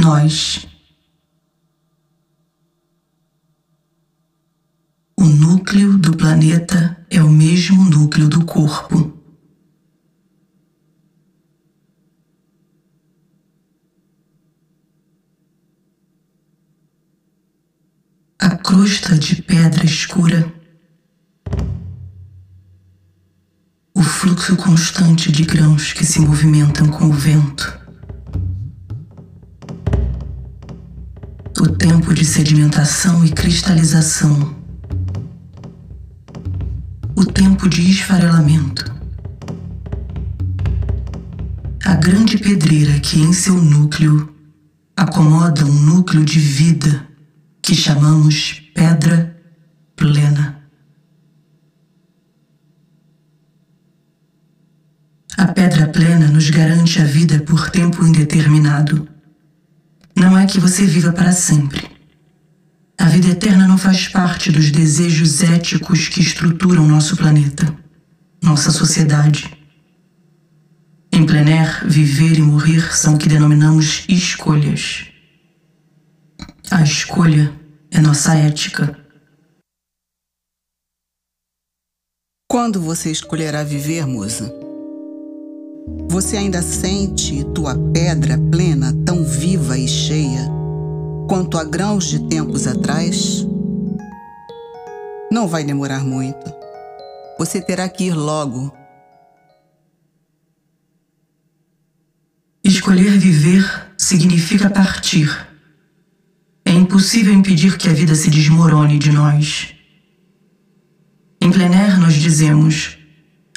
Nós. O núcleo do planeta é o mesmo núcleo do corpo. A crosta de pedra escura o fluxo constante de grãos que se movimentam com o vento. O tempo de sedimentação e cristalização. O tempo de esfarelamento. A grande pedreira que em seu núcleo acomoda um núcleo de vida que chamamos pedra plena. A pedra plena nos garante a vida por tempo indeterminado. Que você viva para sempre. A vida eterna não faz parte dos desejos éticos que estruturam nosso planeta, nossa sociedade. Em plein air, viver e morrer são o que denominamos escolhas. A escolha é nossa ética. Quando você escolherá viver, musa? Você ainda sente tua pedra plena tão viva e cheia quanto a grãos de tempos atrás? Não vai demorar muito. Você terá que ir logo. Escolher viver significa partir. É impossível impedir que a vida se desmorone de nós. Em plein air, nós dizemos: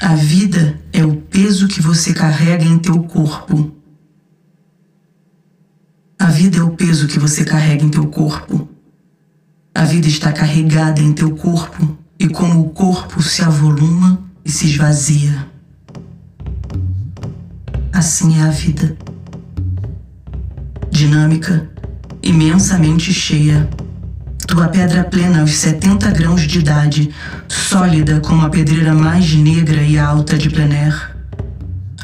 a vida é o peso que você carrega em teu corpo. A vida é o peso que você carrega em teu corpo. A vida está carregada em teu corpo e como o corpo se avoluma e se esvazia. Assim é a vida. Dinâmica, imensamente cheia tua pedra plena aos 70 grãos de idade, sólida como a pedreira mais negra e alta de plein air.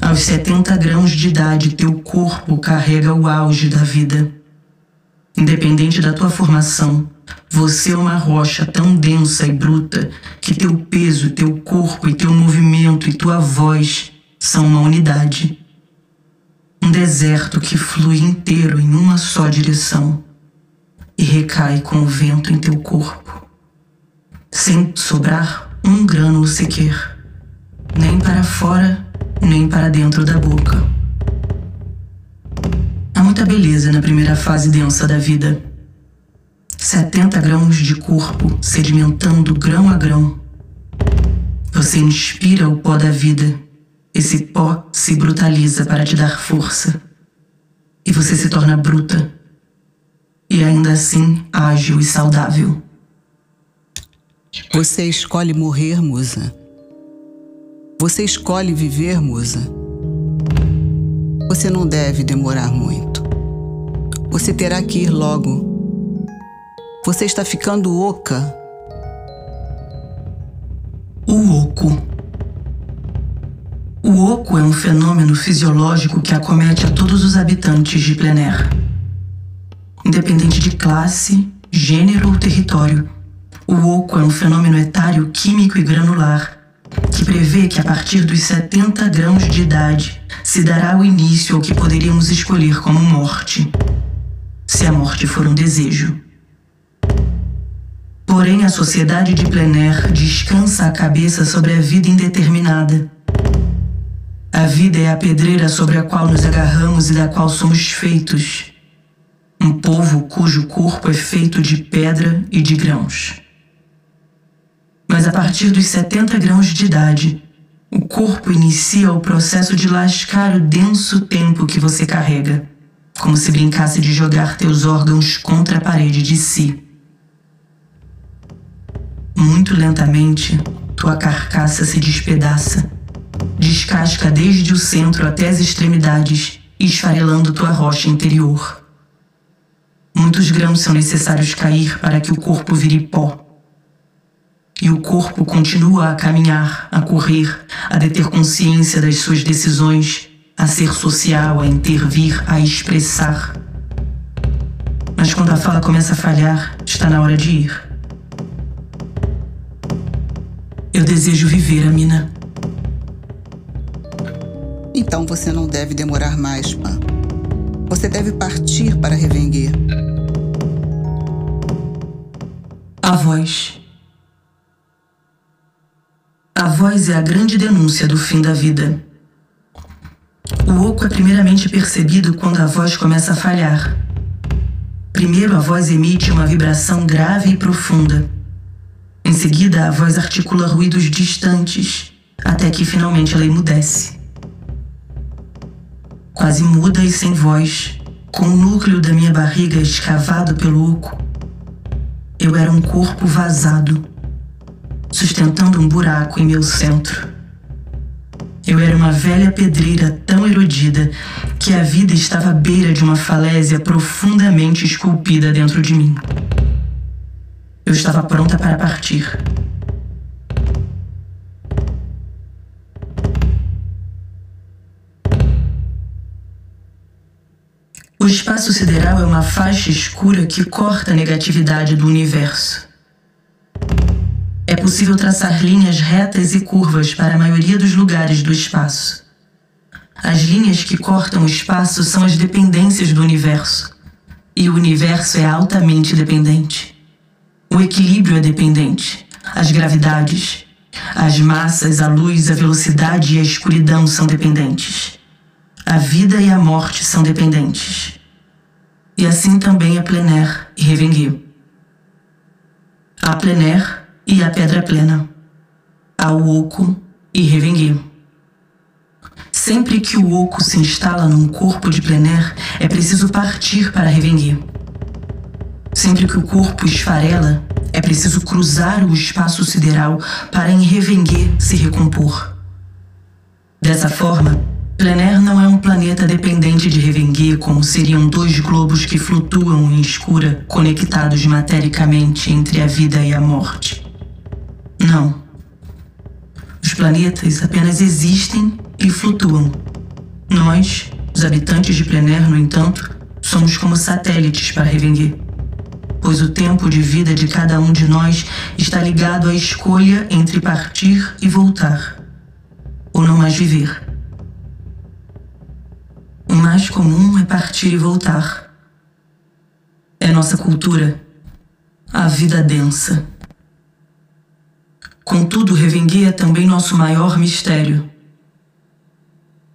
Aos 70 grãos de idade, teu corpo carrega o auge da vida. Independente da tua formação, você é uma rocha tão densa e bruta que teu peso, teu corpo e teu movimento e tua voz são uma unidade. Um deserto que flui inteiro em uma só direção e recai com o vento em teu corpo, sem sobrar um grânulo sequer, nem para fora, nem para dentro da boca. Há muita beleza na primeira fase densa da vida. 70 grãos de corpo sedimentando grão a grão. Você inspira o pó da vida. Esse pó se brutaliza para te dar força. E você se torna bruta e ainda assim ágil e saudável. Você escolhe morrer, musa. Você escolhe viver, musa. Você não deve demorar muito. Você terá que ir logo. Você está ficando oca. O oco. O oco é um fenômeno fisiológico que acomete a todos os habitantes de plein air independente de classe, gênero ou território. O oco é um fenômeno etário químico e granular que prevê que a partir dos 70 grãos de idade se dará o início ao que poderíamos escolher como morte, se a morte for um desejo. Porém, a sociedade de plein air descansa a cabeça sobre a vida indeterminada. A vida é a pedreira sobre a qual nos agarramos e da qual somos feitos um povo cujo corpo é feito de pedra e de grãos. Mas a partir dos 70 grãos de idade, o corpo inicia o processo de lascar o denso tempo que você carrega, como se brincasse de jogar teus órgãos contra a parede de si. Muito lentamente, tua carcaça se despedaça, descasca desde o centro até as extremidades, esfarelando tua rocha interior. Muitos grãos são necessários cair para que o corpo vire pó. E o corpo continua a caminhar, a correr, a deter consciência das suas decisões, a ser social, a intervir, a expressar. Mas quando a fala começa a falhar, está na hora de ir. Eu desejo viver, Amina. Então você não deve demorar mais, Pan. Você deve partir para Revenguer. A voz. A voz é a grande denúncia do fim da vida. O oco é primeiramente percebido quando a voz começa a falhar. Primeiro, a voz emite uma vibração grave e profunda. Em seguida, a voz articula ruídos distantes, até que finalmente ela emudece. Quase muda e sem voz, com o núcleo da minha barriga escavado pelo oco, eu era um corpo vazado, sustentando um buraco em meu centro. Eu era uma velha pedreira tão erodida que a vida estava à beira de uma falésia profundamente esculpida dentro de mim. Eu estava pronta para partir. Espaço sideral é uma faixa escura que corta a negatividade do universo. É possível traçar linhas retas e curvas para a maioria dos lugares do espaço. As linhas que cortam o espaço são as dependências do universo. E o universo é altamente dependente. O equilíbrio é dependente. As gravidades, as massas, a luz, a velocidade e a escuridão são dependentes. A vida e a morte são dependentes. E assim também a Plener e Revenguio. A Plener e a pedra plena, ao oco e revenguer. Sempre que o oco se instala num corpo de plener, é preciso partir para revenguer. Sempre que o corpo esfarela, é preciso cruzar o espaço sideral para em revenguer se recompor. Dessa forma, planeta dependente de Revenguer como seriam dois globos que flutuam em escura, conectados matericamente entre a vida e a morte. Não. Os planetas apenas existem e flutuam. Nós, os habitantes de Plener, no entanto, somos como satélites para Revenguer. Pois o tempo de vida de cada um de nós está ligado à escolha entre partir e voltar, ou não mais viver. O mais comum é partir e voltar. É nossa cultura, a vida densa. Contudo, Revenguer é também nosso maior mistério.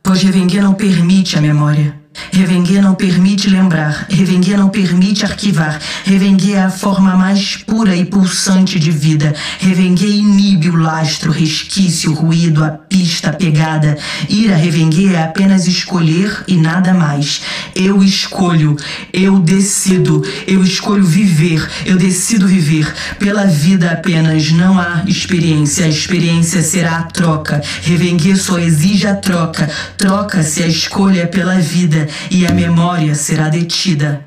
Pois Revenguer não permite a memória. Revenguer não permite lembrar, Revenguer não permite arquivar, Revenguer é a forma mais pura e pulsante de vida, Revenguer inibe o lastro, resquício, ruído, a pista, a pegada. Ir a Revenguer é apenas escolher e nada mais. Eu escolho, eu decido, eu escolho viver, eu decido viver. Pela vida apenas não há experiência, a experiência será a troca. Revenguer só exige a troca, troca-se a escolha pela vida e a memória será detida.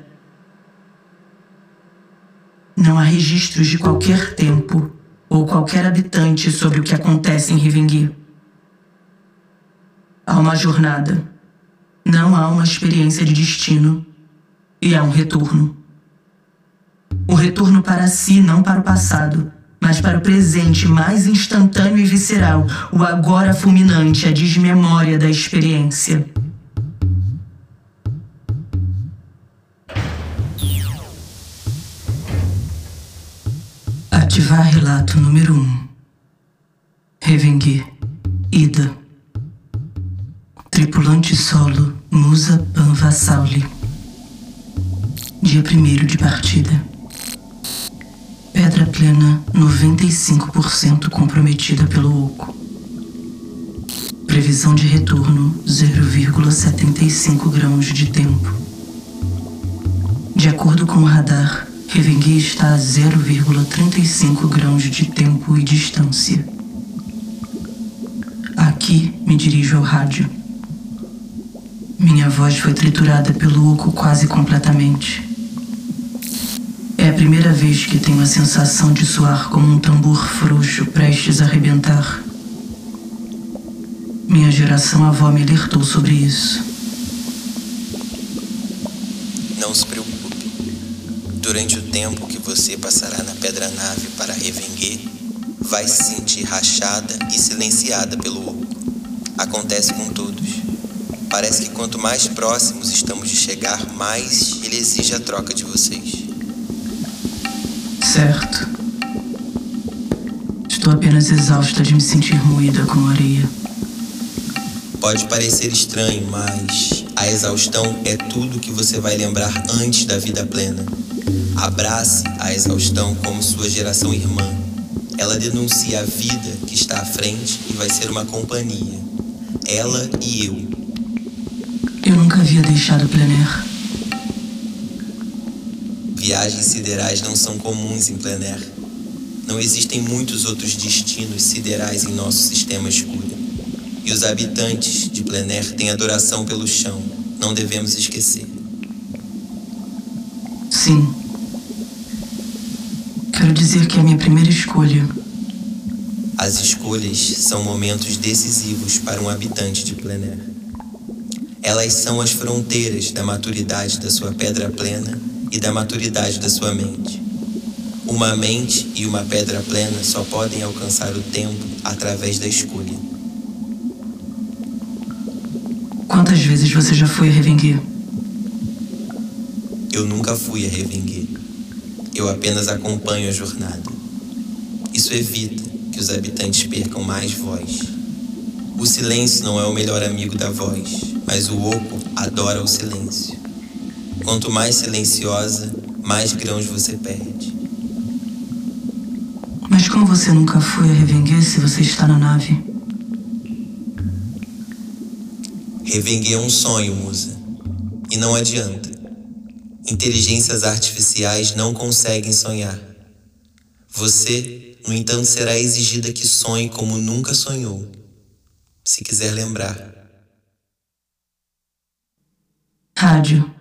Não há registros de qualquer tempo ou qualquer habitante sobre o que acontece em Rivengui. Há uma jornada. Não há uma experiência de destino. E há um retorno. O retorno para si, não para o passado, mas para o presente mais instantâneo e visceral, o agora fulminante, a desmemória da experiência. Ativar relato número 1. Um. Revengue. Ida. Tripulante solo Musa Panvassauli. Dia 1 de partida. Pedra plena 95% comprometida pelo oco. Previsão de retorno 0,75 grãos de tempo. De acordo com o radar, Revengui está a 0,35 grãos de tempo e distância. Aqui me dirijo ao rádio. Minha voz foi triturada pelo oco quase completamente. É a primeira vez que tenho a sensação de soar como um tambor frouxo prestes a arrebentar. Minha geração avó me alertou sobre isso. Não se preocupe. Durante o tempo que você passará na Pedra Nave para Revenguer, vai se sentir rachada e silenciada pelo oco. Acontece com todos. Parece que quanto mais próximos estamos de chegar, mais ele exige a troca de vocês. Certo. Estou apenas exausta de me sentir moída com areia. Pode parecer estranho, mas a exaustão é tudo que você vai lembrar antes da vida plena. Abrace a exaustão como sua geração irmã. Ela denuncia a vida que está à frente e vai ser uma companhia. Ela e eu. Eu nunca havia deixado plenaire. Viagens siderais não são comuns em plenaire. Não existem muitos outros destinos siderais em nosso sistema escuro. E os habitantes de plenaire têm adoração pelo chão. Não devemos esquecer. Sim. Quero dizer que é a minha primeira escolha. As escolhas são momentos decisivos para um habitante de plenaire. Elas são as fronteiras da maturidade da sua pedra plena e da maturidade da sua mente. Uma mente e uma pedra plena só podem alcançar o tempo através da escolha. Quantas vezes você já foi a Revenguer? Eu nunca fui a Revenguer. Eu apenas acompanho a jornada. Isso evita que os habitantes percam mais voz. O silêncio não é o melhor amigo da voz, mas o oco adora o silêncio. Quanto mais silenciosa, mais grãos você perde. Mas como você nunca foi a Revenguer se você está na nave? Revenguer é um sonho, musa. E não adianta. Inteligências artificiais não conseguem sonhar. Você, no entanto, será exigida que sonhe como nunca sonhou, se quiser lembrar. Rádio.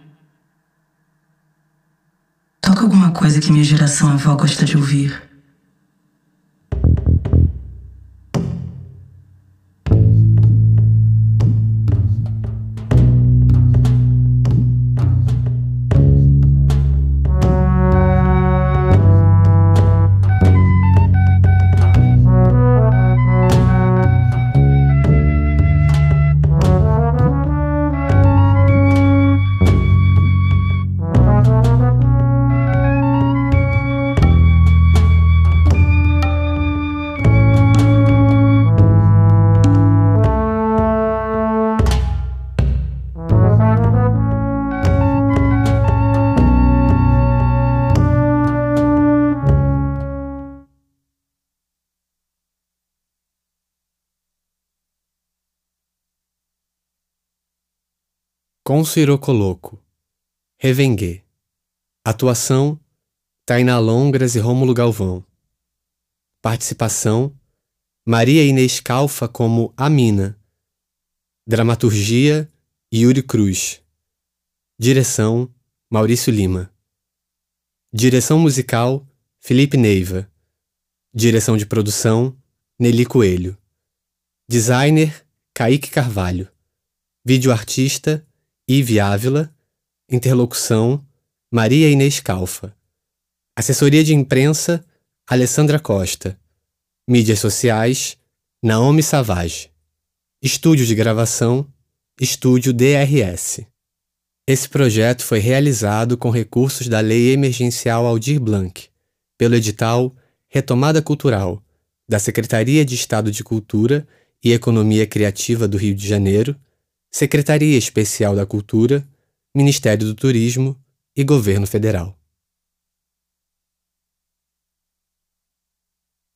Toca alguma coisa que minha geração avó gosta de ouvir. Com Coloco. Revenguer. Atuação: Tainá Longras e Rômulo Galvão. Participação: Maria Inês Calfa como Amina. Dramaturgia: Yuri Cruz. Direção: Maurício Lima. Direção musical: Felipe Neiva. Direção de produção: Nelly Coelho. Designer: Kaique Carvalho. Videoartista: Ive Ávila, interlocução Maria Inês Calfa, assessoria de imprensa Alessandra Costa, mídias sociais Naomi Savage, estúdio de gravação Estúdio DRS. Esse projeto foi realizado com recursos da Lei Emergencial Aldir Blanc, pelo edital Retomada Cultural, da Secretaria de Estado de Cultura e Economia Criativa do Rio de Janeiro Secretaria Especial da Cultura, Ministério do Turismo e Governo Federal.